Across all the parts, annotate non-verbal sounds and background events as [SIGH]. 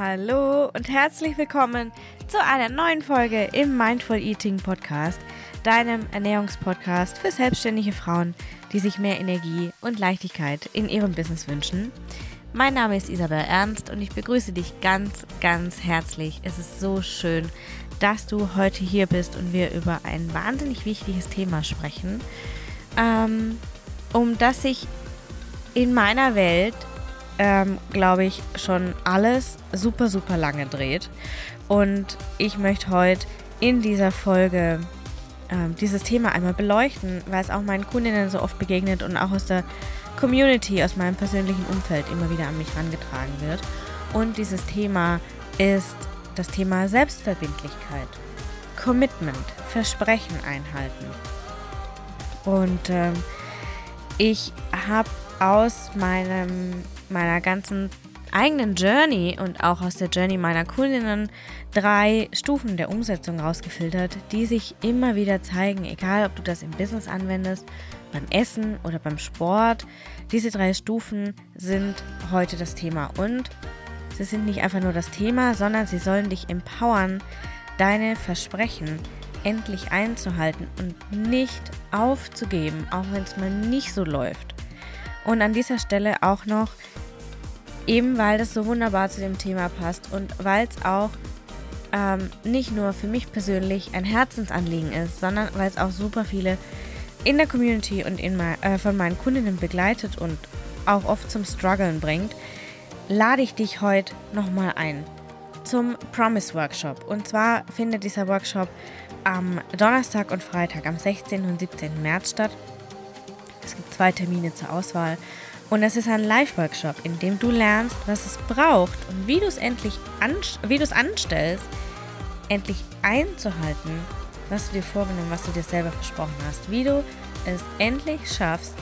Hallo und herzlich willkommen zu einer neuen Folge im Mindful Eating Podcast, deinem Ernährungspodcast für selbstständige Frauen, die sich mehr Energie und Leichtigkeit in ihrem Business wünschen. Mein Name ist Isabel Ernst und ich begrüße dich ganz, ganz herzlich. Es ist so schön, dass du heute hier bist und wir über ein wahnsinnig wichtiges Thema sprechen, ähm, um das sich in meiner Welt ähm, glaube ich, schon alles super, super lange dreht. Und ich möchte heute in dieser Folge ähm, dieses Thema einmal beleuchten, weil es auch meinen Kundinnen so oft begegnet und auch aus der Community, aus meinem persönlichen Umfeld immer wieder an mich herangetragen wird. Und dieses Thema ist das Thema Selbstverbindlichkeit, Commitment, Versprechen einhalten. Und ähm, ich habe aus meinem meiner ganzen eigenen Journey und auch aus der Journey meiner Kundinnen drei Stufen der Umsetzung rausgefiltert, die sich immer wieder zeigen, egal ob du das im Business anwendest, beim Essen oder beim Sport. Diese drei Stufen sind heute das Thema und sie sind nicht einfach nur das Thema, sondern sie sollen dich empowern, deine Versprechen endlich einzuhalten und nicht aufzugeben, auch wenn es mal nicht so läuft. Und an dieser Stelle auch noch Eben weil das so wunderbar zu dem Thema passt und weil es auch ähm, nicht nur für mich persönlich ein Herzensanliegen ist, sondern weil es auch super viele in der Community und in mein, äh, von meinen Kundinnen begleitet und auch oft zum Struggeln bringt, lade ich dich heute nochmal ein zum Promise Workshop. Und zwar findet dieser Workshop am Donnerstag und Freitag, am 16. und 17. März statt. Es gibt zwei Termine zur Auswahl und es ist ein Live-Workshop, in dem du lernst, was es braucht und wie du es endlich wie anstellst, endlich einzuhalten, was du dir vorgenommen, was du dir selber versprochen hast. Wie du es endlich schaffst,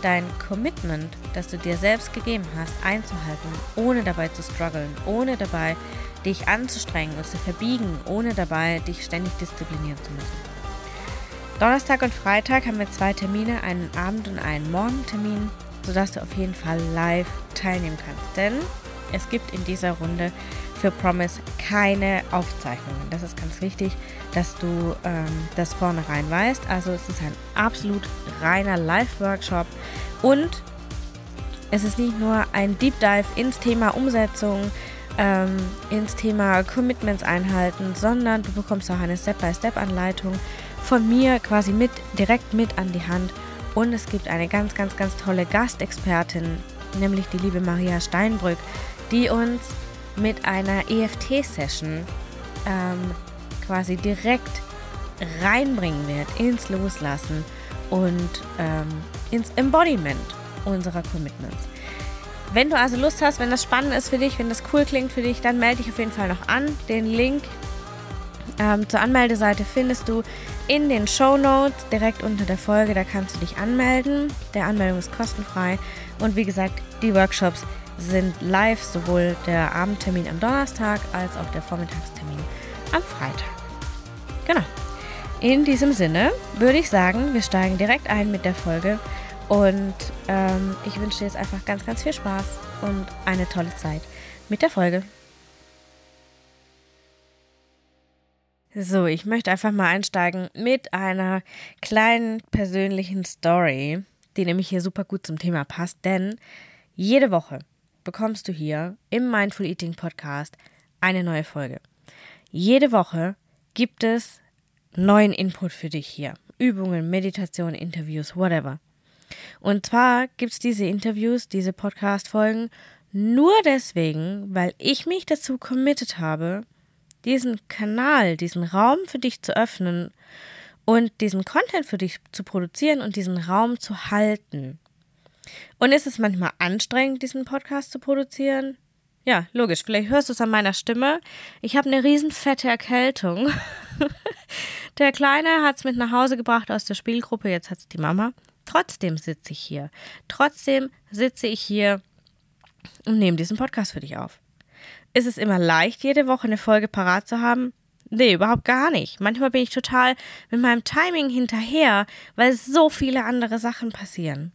dein Commitment, das du dir selbst gegeben hast, einzuhalten, ohne dabei zu strugglen, ohne dabei dich anzustrengen und zu verbiegen, ohne dabei dich ständig disziplinieren zu müssen. Donnerstag und Freitag haben wir zwei Termine, einen Abend- und einen Morgentermin sodass du auf jeden Fall live teilnehmen kannst. Denn es gibt in dieser Runde für Promise keine Aufzeichnungen. Das ist ganz wichtig, dass du ähm, das vornherein weißt. Also es ist ein absolut reiner Live-Workshop und es ist nicht nur ein Deep Dive ins Thema Umsetzung, ähm, ins Thema Commitments einhalten, sondern du bekommst auch eine Step-by-Step-Anleitung von mir quasi mit direkt mit an die Hand und es gibt eine ganz, ganz, ganz tolle Gastexpertin, nämlich die liebe Maria Steinbrück, die uns mit einer EFT-Session ähm, quasi direkt reinbringen wird ins Loslassen und ähm, ins Embodiment unserer Commitments. Wenn du also Lust hast, wenn das spannend ist für dich, wenn das cool klingt für dich, dann melde dich auf jeden Fall noch an. Den Link ähm, zur Anmeldeseite findest du in den Show Notes direkt unter der Folge. Da kannst du dich anmelden. Der Anmeldung ist kostenfrei. Und wie gesagt, die Workshops sind live, sowohl der Abendtermin am Donnerstag als auch der Vormittagstermin am Freitag. Genau. In diesem Sinne würde ich sagen, wir steigen direkt ein mit der Folge. Und ähm, ich wünsche dir jetzt einfach ganz, ganz viel Spaß und eine tolle Zeit mit der Folge. So, ich möchte einfach mal einsteigen mit einer kleinen persönlichen Story, die nämlich hier super gut zum Thema passt, denn jede Woche bekommst du hier im Mindful Eating Podcast eine neue Folge. Jede Woche gibt es neuen Input für dich hier. Übungen, Meditation, Interviews, whatever. Und zwar gibt es diese Interviews, diese Podcast-Folgen nur deswegen, weil ich mich dazu committed habe, diesen Kanal, diesen Raum für dich zu öffnen und diesen Content für dich zu produzieren und diesen Raum zu halten. Und ist es manchmal anstrengend, diesen Podcast zu produzieren? Ja, logisch. Vielleicht hörst du es an meiner Stimme. Ich habe eine riesen fette Erkältung. [LAUGHS] Der Kleine hat es mit nach Hause gebracht aus der Spielgruppe. Jetzt hat es die Mama. Trotzdem sitze ich hier. Trotzdem sitze ich hier und nehme diesen Podcast für dich auf. Ist es immer leicht, jede Woche eine Folge parat zu haben? Nee, überhaupt gar nicht. Manchmal bin ich total mit meinem Timing hinterher, weil so viele andere Sachen passieren.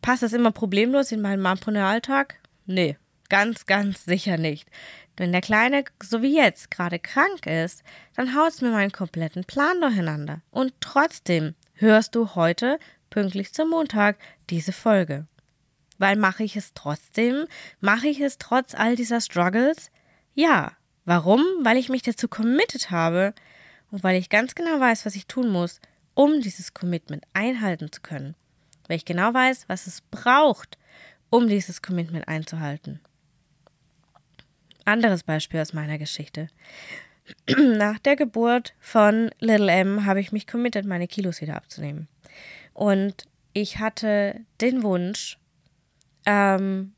Passt das immer problemlos in meinen Mompreneur-Alltag? Nee, Ganz, ganz sicher nicht. Wenn der Kleine, so wie jetzt, gerade krank ist, dann haut es mir meinen kompletten Plan durcheinander. Und trotzdem hörst du heute, pünktlich zum Montag, diese Folge. Weil mache ich es trotzdem? Mache ich es trotz all dieser Struggles? Ja. Warum? Weil ich mich dazu committed habe und weil ich ganz genau weiß, was ich tun muss, um dieses Commitment einhalten zu können. Weil ich genau weiß, was es braucht, um dieses Commitment einzuhalten. Anderes Beispiel aus meiner Geschichte. [CLEARS THROAT] Nach der Geburt von Little M habe ich mich committed, meine Kilos wieder abzunehmen. Und ich hatte den Wunsch, ähm,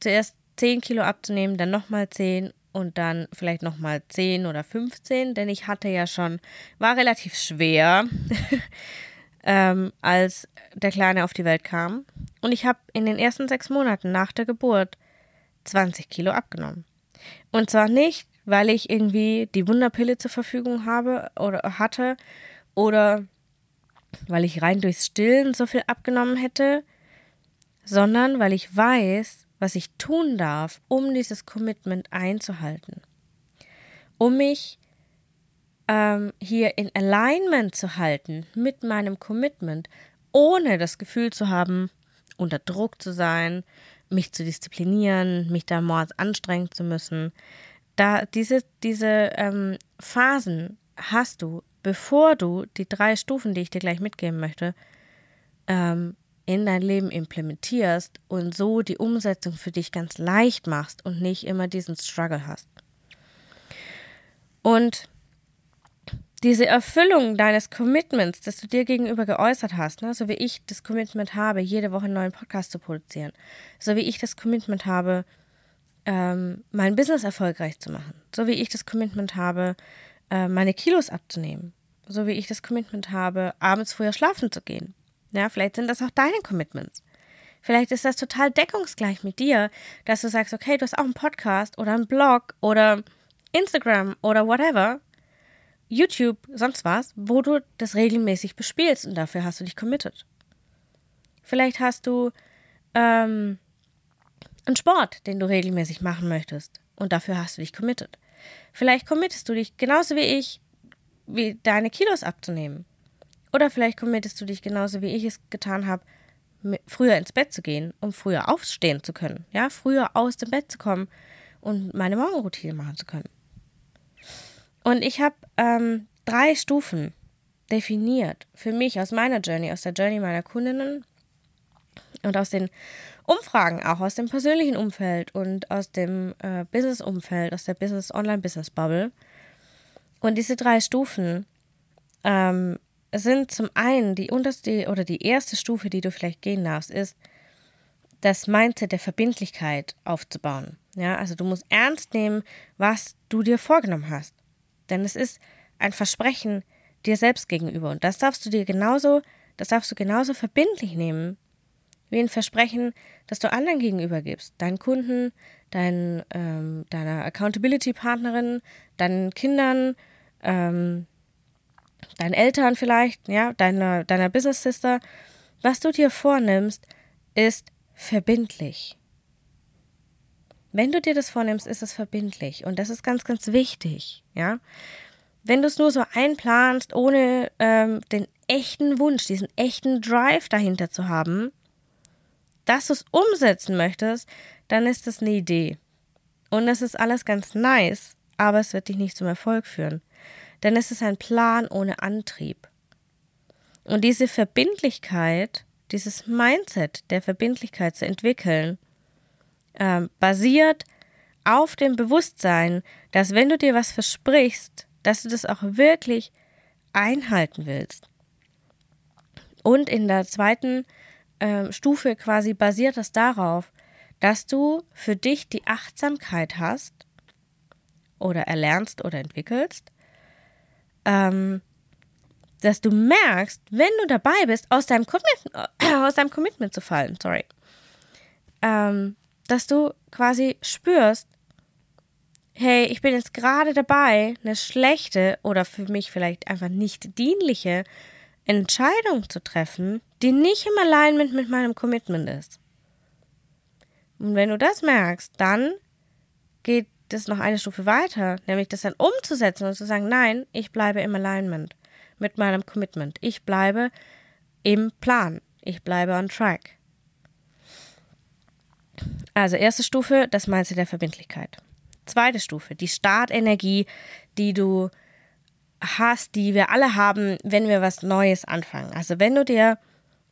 zuerst 10 Kilo abzunehmen, dann nochmal 10 und dann vielleicht nochmal 10 oder 15, denn ich hatte ja schon, war relativ schwer, [LAUGHS] ähm, als der Kleine auf die Welt kam. Und ich habe in den ersten sechs Monaten nach der Geburt 20 Kilo abgenommen. Und zwar nicht, weil ich irgendwie die Wunderpille zur Verfügung habe oder hatte oder weil ich rein durchs Stillen so viel abgenommen hätte, sondern weil ich weiß, was ich tun darf, um dieses Commitment einzuhalten. Um mich ähm, hier in Alignment zu halten mit meinem Commitment, ohne das Gefühl zu haben, unter Druck zu sein, mich zu disziplinieren, mich da morgens anstrengen zu müssen. Da diese, diese ähm, Phasen hast du, bevor du die drei Stufen, die ich dir gleich mitgeben möchte, ähm, in dein Leben implementierst und so die Umsetzung für dich ganz leicht machst und nicht immer diesen Struggle hast. Und diese Erfüllung deines Commitments, das du dir gegenüber geäußert hast, ne, so wie ich das Commitment habe, jede Woche einen neuen Podcast zu produzieren, so wie ich das Commitment habe, ähm, mein Business erfolgreich zu machen, so wie ich das Commitment habe, äh, meine Kilos abzunehmen, so wie ich das Commitment habe, abends früher schlafen zu gehen. Ja, vielleicht sind das auch deine Commitments. Vielleicht ist das total deckungsgleich mit dir, dass du sagst, okay, du hast auch einen Podcast oder einen Blog oder Instagram oder whatever YouTube, sonst was, wo du das regelmäßig bespielst und dafür hast du dich committed. Vielleicht hast du ähm, einen Sport, den du regelmäßig machen möchtest und dafür hast du dich committed. Vielleicht committest du dich genauso wie ich, wie deine Kilos abzunehmen. Oder vielleicht committest du dich genauso wie ich es getan habe, früher ins Bett zu gehen, um früher aufstehen zu können. Ja, früher aus dem Bett zu kommen und meine Morgenroutine machen zu können. Und ich habe ähm, drei Stufen definiert für mich aus meiner Journey, aus der Journey meiner Kundinnen und aus den Umfragen, auch aus dem persönlichen Umfeld und aus dem äh, Business-Umfeld, aus der Business Online-Business-Bubble. Und diese drei Stufen ähm, sind zum einen die unterste oder die erste Stufe, die du vielleicht gehen darfst, ist das Mindset der Verbindlichkeit aufzubauen. Ja, also du musst ernst nehmen, was du dir vorgenommen hast. Denn es ist ein Versprechen dir selbst gegenüber. Und das darfst du dir genauso, das darfst du genauso verbindlich nehmen, wie ein Versprechen, das du anderen gegenüber gibst. Deinen Kunden, dein, ähm, deiner Accountability-Partnerin, deinen Kindern, ähm, deinen Eltern vielleicht, ja, deiner, deiner Business Sister. Was du dir vornimmst, ist verbindlich. Wenn du dir das vornimmst, ist es verbindlich. Und das ist ganz, ganz wichtig, ja. Wenn du es nur so einplanst, ohne ähm, den echten Wunsch, diesen echten Drive dahinter zu haben, dass du es umsetzen möchtest, dann ist das eine Idee. Und es ist alles ganz nice, aber es wird dich nicht zum Erfolg führen. Denn es ist ein Plan ohne Antrieb. Und diese Verbindlichkeit, dieses Mindset der Verbindlichkeit zu entwickeln, äh, basiert auf dem Bewusstsein, dass wenn du dir was versprichst, dass du das auch wirklich einhalten willst. Und in der zweiten äh, Stufe quasi basiert das darauf, dass du für dich die Achtsamkeit hast oder erlernst oder entwickelst, ähm, dass du merkst, wenn du dabei bist, aus deinem Commitment, äh, aus deinem Commitment zu fallen, sorry, ähm, dass du quasi spürst, hey, ich bin jetzt gerade dabei, eine schlechte oder für mich vielleicht einfach nicht dienliche Entscheidung zu treffen, die nicht im Alignment mit meinem Commitment ist. Und wenn du das merkst, dann geht das noch eine Stufe weiter, nämlich das dann umzusetzen und zu sagen, nein, ich bleibe im Alignment mit meinem Commitment. Ich bleibe im Plan. Ich bleibe on track. Also erste Stufe, das Mindset der Verbindlichkeit. Zweite Stufe, die Startenergie, die du hast, die wir alle haben, wenn wir was Neues anfangen. Also wenn du dir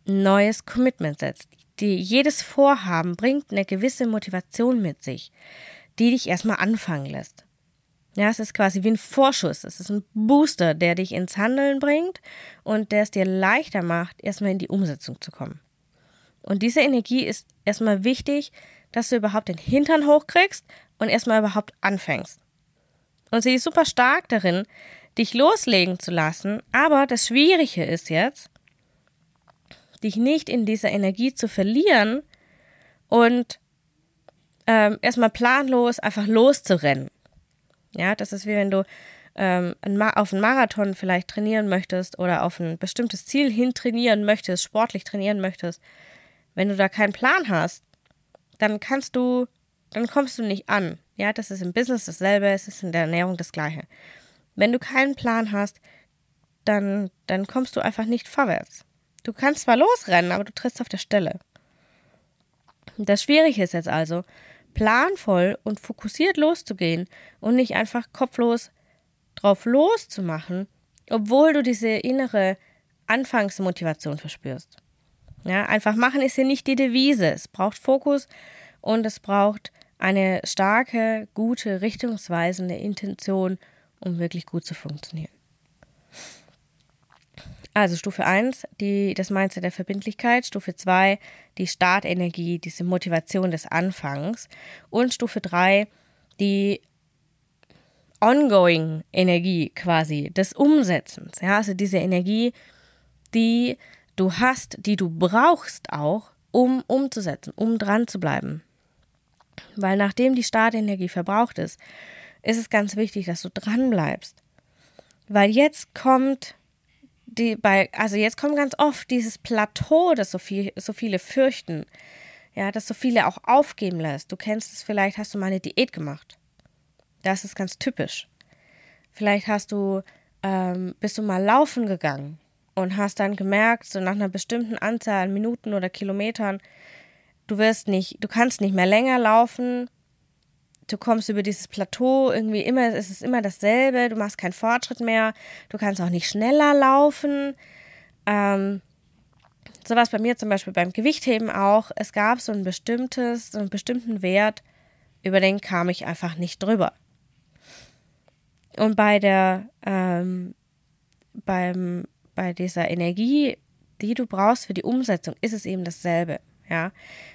ein neues Commitment setzt, die, jedes Vorhaben bringt eine gewisse Motivation mit sich, die dich erstmal anfangen lässt. Ja, es ist quasi wie ein Vorschuss. Es ist ein Booster, der dich ins Handeln bringt und der es dir leichter macht, erstmal in die Umsetzung zu kommen. Und diese Energie ist erstmal wichtig, dass du überhaupt den Hintern hochkriegst und erstmal überhaupt anfängst. Und sie ist super stark darin, dich loslegen zu lassen. Aber das Schwierige ist jetzt, dich nicht in dieser Energie zu verlieren und ähm, erstmal planlos einfach loszurennen. Ja, das ist wie wenn du ähm, auf einen Marathon vielleicht trainieren möchtest oder auf ein bestimmtes Ziel hin trainieren möchtest, sportlich trainieren möchtest. Wenn du da keinen Plan hast, dann kannst du, dann kommst du nicht an. Ja, das ist im Business dasselbe, es ist in der Ernährung das Gleiche. Wenn du keinen Plan hast, dann, dann kommst du einfach nicht vorwärts. Du kannst zwar losrennen, aber du trittst auf der Stelle. Das Schwierige ist jetzt also, planvoll und fokussiert loszugehen und nicht einfach kopflos drauf loszumachen, obwohl du diese innere Anfangsmotivation verspürst. Ja, einfach machen ist hier nicht die Devise. Es braucht Fokus und es braucht eine starke, gute, richtungsweisende Intention, um wirklich gut zu funktionieren. Also Stufe 1, die, das Mindset der Verbindlichkeit, Stufe 2, die Startenergie, diese Motivation des Anfangs und Stufe 3, die ongoing Energie quasi des Umsetzens. Ja, also diese Energie, die du hast, die du brauchst auch, um umzusetzen, um dran zu bleiben. Weil nachdem die Startenergie verbraucht ist, ist es ganz wichtig, dass du dran bleibst. Weil jetzt kommt die bei, also jetzt kommt ganz oft dieses Plateau, das so, viel, so viele fürchten. Ja, das so viele auch aufgeben lässt. Du kennst es vielleicht, hast du mal eine Diät gemacht. Das ist ganz typisch. Vielleicht hast du, ähm, bist du mal laufen gegangen und hast dann gemerkt, so nach einer bestimmten Anzahl an Minuten oder Kilometern, du wirst nicht, du kannst nicht mehr länger laufen, du kommst über dieses Plateau irgendwie immer, es ist immer dasselbe, du machst keinen Fortschritt mehr, du kannst auch nicht schneller laufen. Ähm, so war es bei mir zum Beispiel beim Gewichtheben auch. Es gab so ein bestimmtes, so einen bestimmten Wert, über den kam ich einfach nicht drüber. Und bei der, ähm, beim, bei dieser Energie, die du brauchst für die Umsetzung, ist es eben dasselbe. Ja,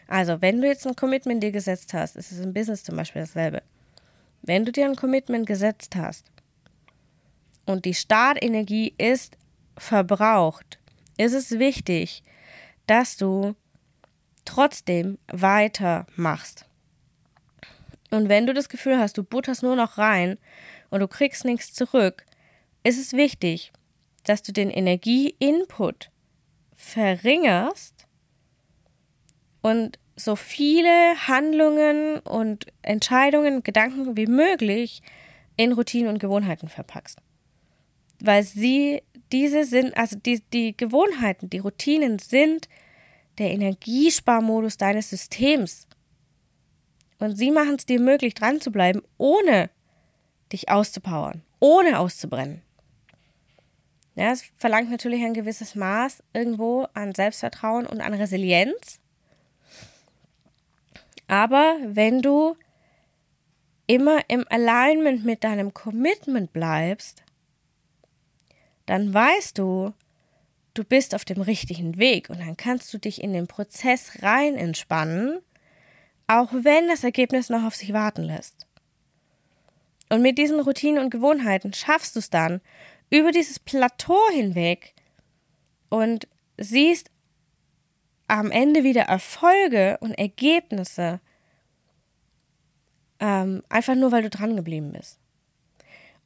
also wenn du jetzt ein Commitment dir gesetzt hast, ist es im Business zum Beispiel dasselbe. Wenn du dir ein Commitment gesetzt hast und die Startenergie ist verbraucht, ist es wichtig, dass du trotzdem weitermachst. Und wenn du das Gefühl hast, du butterst nur noch rein und du kriegst nichts zurück, ist es wichtig, dass du den Energieinput verringerst und so viele Handlungen und Entscheidungen, Gedanken wie möglich in Routinen und Gewohnheiten verpackst. Weil sie, diese sind, also die, die Gewohnheiten, die Routinen sind der Energiesparmodus deines Systems. Und sie machen es dir möglich, dran zu bleiben, ohne dich auszupowern, ohne auszubrennen. Ja, es verlangt natürlich ein gewisses Maß irgendwo an Selbstvertrauen und an Resilienz. Aber wenn du immer im Alignment mit deinem Commitment bleibst, dann weißt du, du bist auf dem richtigen Weg und dann kannst du dich in den Prozess rein entspannen, auch wenn das Ergebnis noch auf sich warten lässt. Und mit diesen Routinen und Gewohnheiten schaffst du es dann über dieses Plateau hinweg und siehst am Ende wieder Erfolge und Ergebnisse, ähm, einfach nur, weil du dran geblieben bist.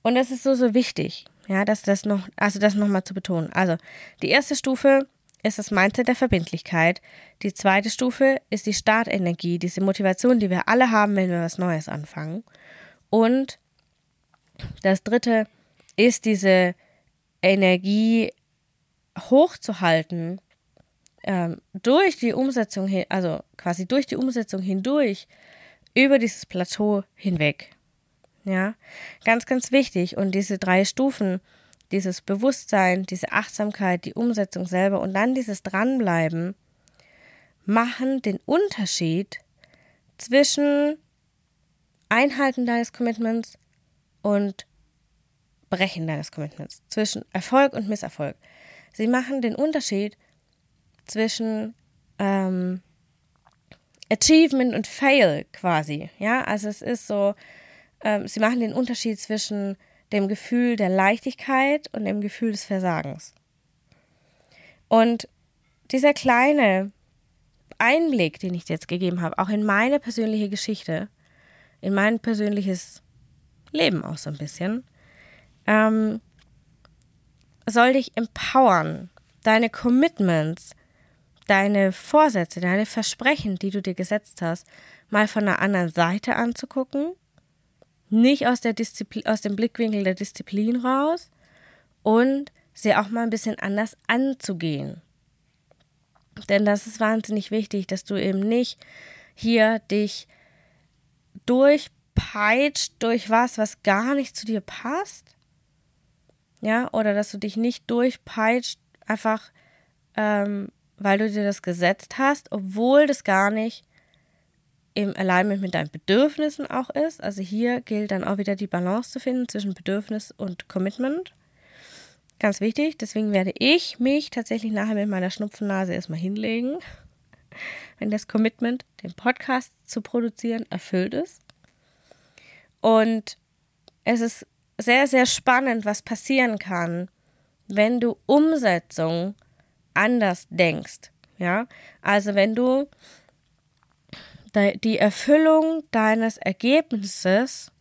Und das ist so, so wichtig, ja, dass das noch, also das nochmal zu betonen. Also, die erste Stufe ist das Mindset der Verbindlichkeit. Die zweite Stufe ist die Startenergie, diese Motivation, die wir alle haben, wenn wir was Neues anfangen. Und das dritte ist diese Energie hochzuhalten ähm, durch die Umsetzung, hin, also quasi durch die Umsetzung hindurch über dieses Plateau hinweg. Ja, ganz, ganz wichtig. Und diese drei Stufen, dieses Bewusstsein, diese Achtsamkeit, die Umsetzung selber und dann dieses Dranbleiben, machen den Unterschied zwischen Einhalten deines Commitments und Brechen deines Commitments, zwischen Erfolg und Misserfolg. Sie machen den Unterschied zwischen ähm, Achievement und Fail quasi. Ja, also es ist so, ähm, sie machen den Unterschied zwischen dem Gefühl der Leichtigkeit und dem Gefühl des Versagens. Und dieser kleine Einblick, den ich jetzt gegeben habe, auch in meine persönliche Geschichte, in mein persönliches Leben auch so ein bisschen, ähm, soll dich empowern, deine Commitments, deine Vorsätze, deine Versprechen, die du dir gesetzt hast, mal von einer anderen Seite anzugucken, nicht aus, der Disziplin, aus dem Blickwinkel der Disziplin raus und sie auch mal ein bisschen anders anzugehen. Denn das ist wahnsinnig wichtig, dass du eben nicht hier dich durchpeitscht durch was, was gar nicht zu dir passt. Ja, oder dass du dich nicht durchpeitscht, einfach ähm, weil du dir das gesetzt hast, obwohl das gar nicht im Alignment mit deinen Bedürfnissen auch ist. Also hier gilt dann auch wieder die Balance zu finden zwischen Bedürfnis und Commitment. Ganz wichtig, deswegen werde ich mich tatsächlich nachher mit meiner Schnupfennase erstmal hinlegen, [LAUGHS] wenn das Commitment, den Podcast zu produzieren, erfüllt ist. Und es ist sehr, sehr spannend, was passieren kann, wenn du Umsetzung anders denkst. Ja, also wenn du die Erfüllung deines Ergebnisses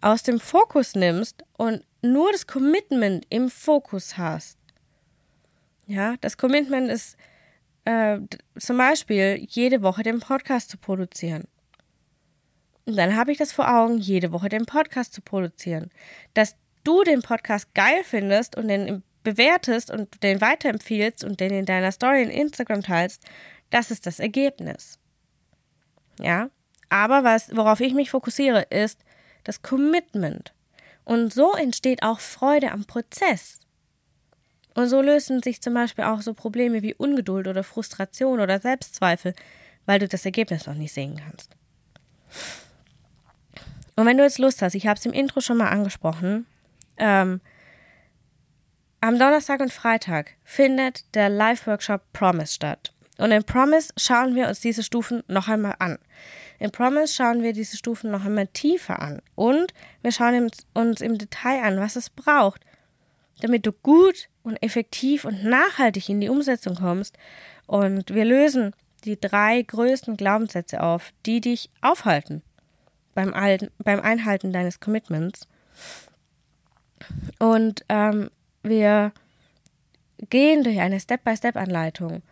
aus dem Fokus nimmst und nur das Commitment im Fokus hast. Ja, das Commitment ist äh, zum Beispiel jede Woche den Podcast zu produzieren. Und dann habe ich das vor Augen, jede Woche den Podcast zu produzieren. Dass du den Podcast geil findest und den bewertest und den weiterempfiehlst und den in deiner Story in Instagram teilst, das ist das Ergebnis. Ja, aber was, worauf ich mich fokussiere, ist das Commitment. Und so entsteht auch Freude am Prozess. Und so lösen sich zum Beispiel auch so Probleme wie Ungeduld oder Frustration oder Selbstzweifel, weil du das Ergebnis noch nicht sehen kannst. Und wenn du jetzt Lust hast, ich habe es im Intro schon mal angesprochen, ähm, am Donnerstag und Freitag findet der Live-Workshop Promise statt. Und in Promise schauen wir uns diese Stufen noch einmal an. In Promise schauen wir diese Stufen noch einmal tiefer an. Und wir schauen uns im Detail an, was es braucht, damit du gut und effektiv und nachhaltig in die Umsetzung kommst. Und wir lösen die drei größten Glaubenssätze auf, die dich aufhalten beim, Einhalten deines Commitments. Und ähm, wir gehen durch eine Step-by-Step-Anleitung,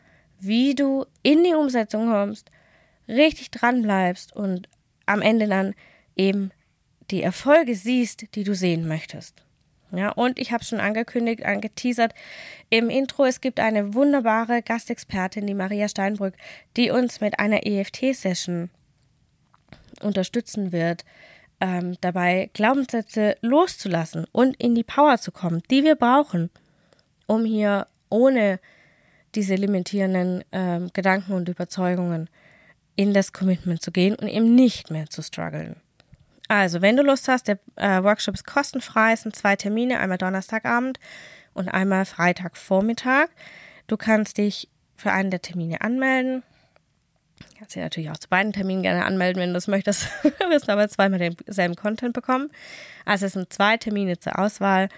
wie du in die Umsetzung kommst, richtig dran bleibst und am Ende dann eben die Erfolge siehst, die du sehen möchtest. Ja, und ich habe schon angekündigt, angeteasert im Intro, es gibt eine wunderbare Gastexpertin, die Maria Steinbrück, die uns mit einer EFT-Session unterstützen wird, ähm, dabei, Glaubenssätze loszulassen und in die Power zu kommen, die wir brauchen, um hier ohne diese limitierenden ähm, Gedanken und Überzeugungen in das Commitment zu gehen und eben nicht mehr zu strugglen. Also, wenn du Lust hast, der äh, Workshop ist kostenfrei, es sind zwei Termine, einmal Donnerstagabend und einmal Freitagvormittag. Du kannst dich für einen der Termine anmelden. Kannst dich natürlich auch zu beiden Terminen gerne anmelden, wenn du das möchtest. [LAUGHS] du wirst aber zweimal denselben Content bekommen. Also es sind zwei Termine zur Auswahl.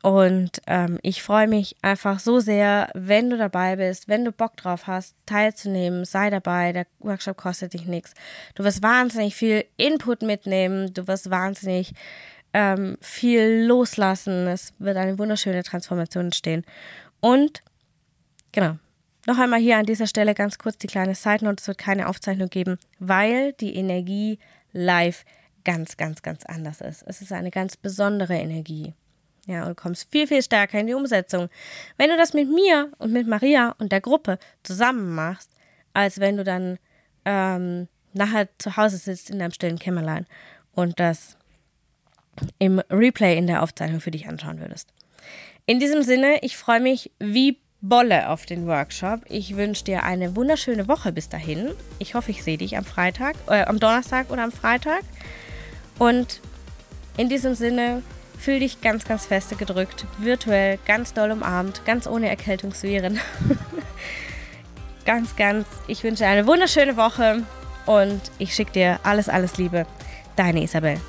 Und ähm, ich freue mich einfach so sehr, wenn du dabei bist, wenn du Bock drauf hast, teilzunehmen, sei dabei. Der Workshop kostet dich nichts. Du wirst wahnsinnig viel Input mitnehmen. Du wirst wahnsinnig ähm, viel loslassen. Es wird eine wunderschöne Transformation entstehen. Und genau. Noch einmal hier an dieser Stelle ganz kurz die kleine Side Note. Es wird keine Aufzeichnung geben, weil die Energie live ganz, ganz, ganz anders ist. Es ist eine ganz besondere Energie. Ja, und du kommst viel, viel stärker in die Umsetzung. Wenn du das mit mir und mit Maria und der Gruppe zusammen machst, als wenn du dann ähm, nachher zu Hause sitzt in deinem stillen Kämmerlein und das im Replay in der Aufzeichnung für dich anschauen würdest. In diesem Sinne, ich freue mich wie Bolle auf den Workshop. Ich wünsche dir eine wunderschöne Woche bis dahin. Ich hoffe, ich sehe dich am Freitag, äh, am Donnerstag oder am Freitag. Und in diesem Sinne, fühl dich ganz, ganz feste gedrückt, virtuell, ganz doll umarmt, ganz ohne Erkältungsviren. [LAUGHS] ganz, ganz, ich wünsche dir eine wunderschöne Woche und ich schicke dir alles, alles Liebe. Deine Isabel.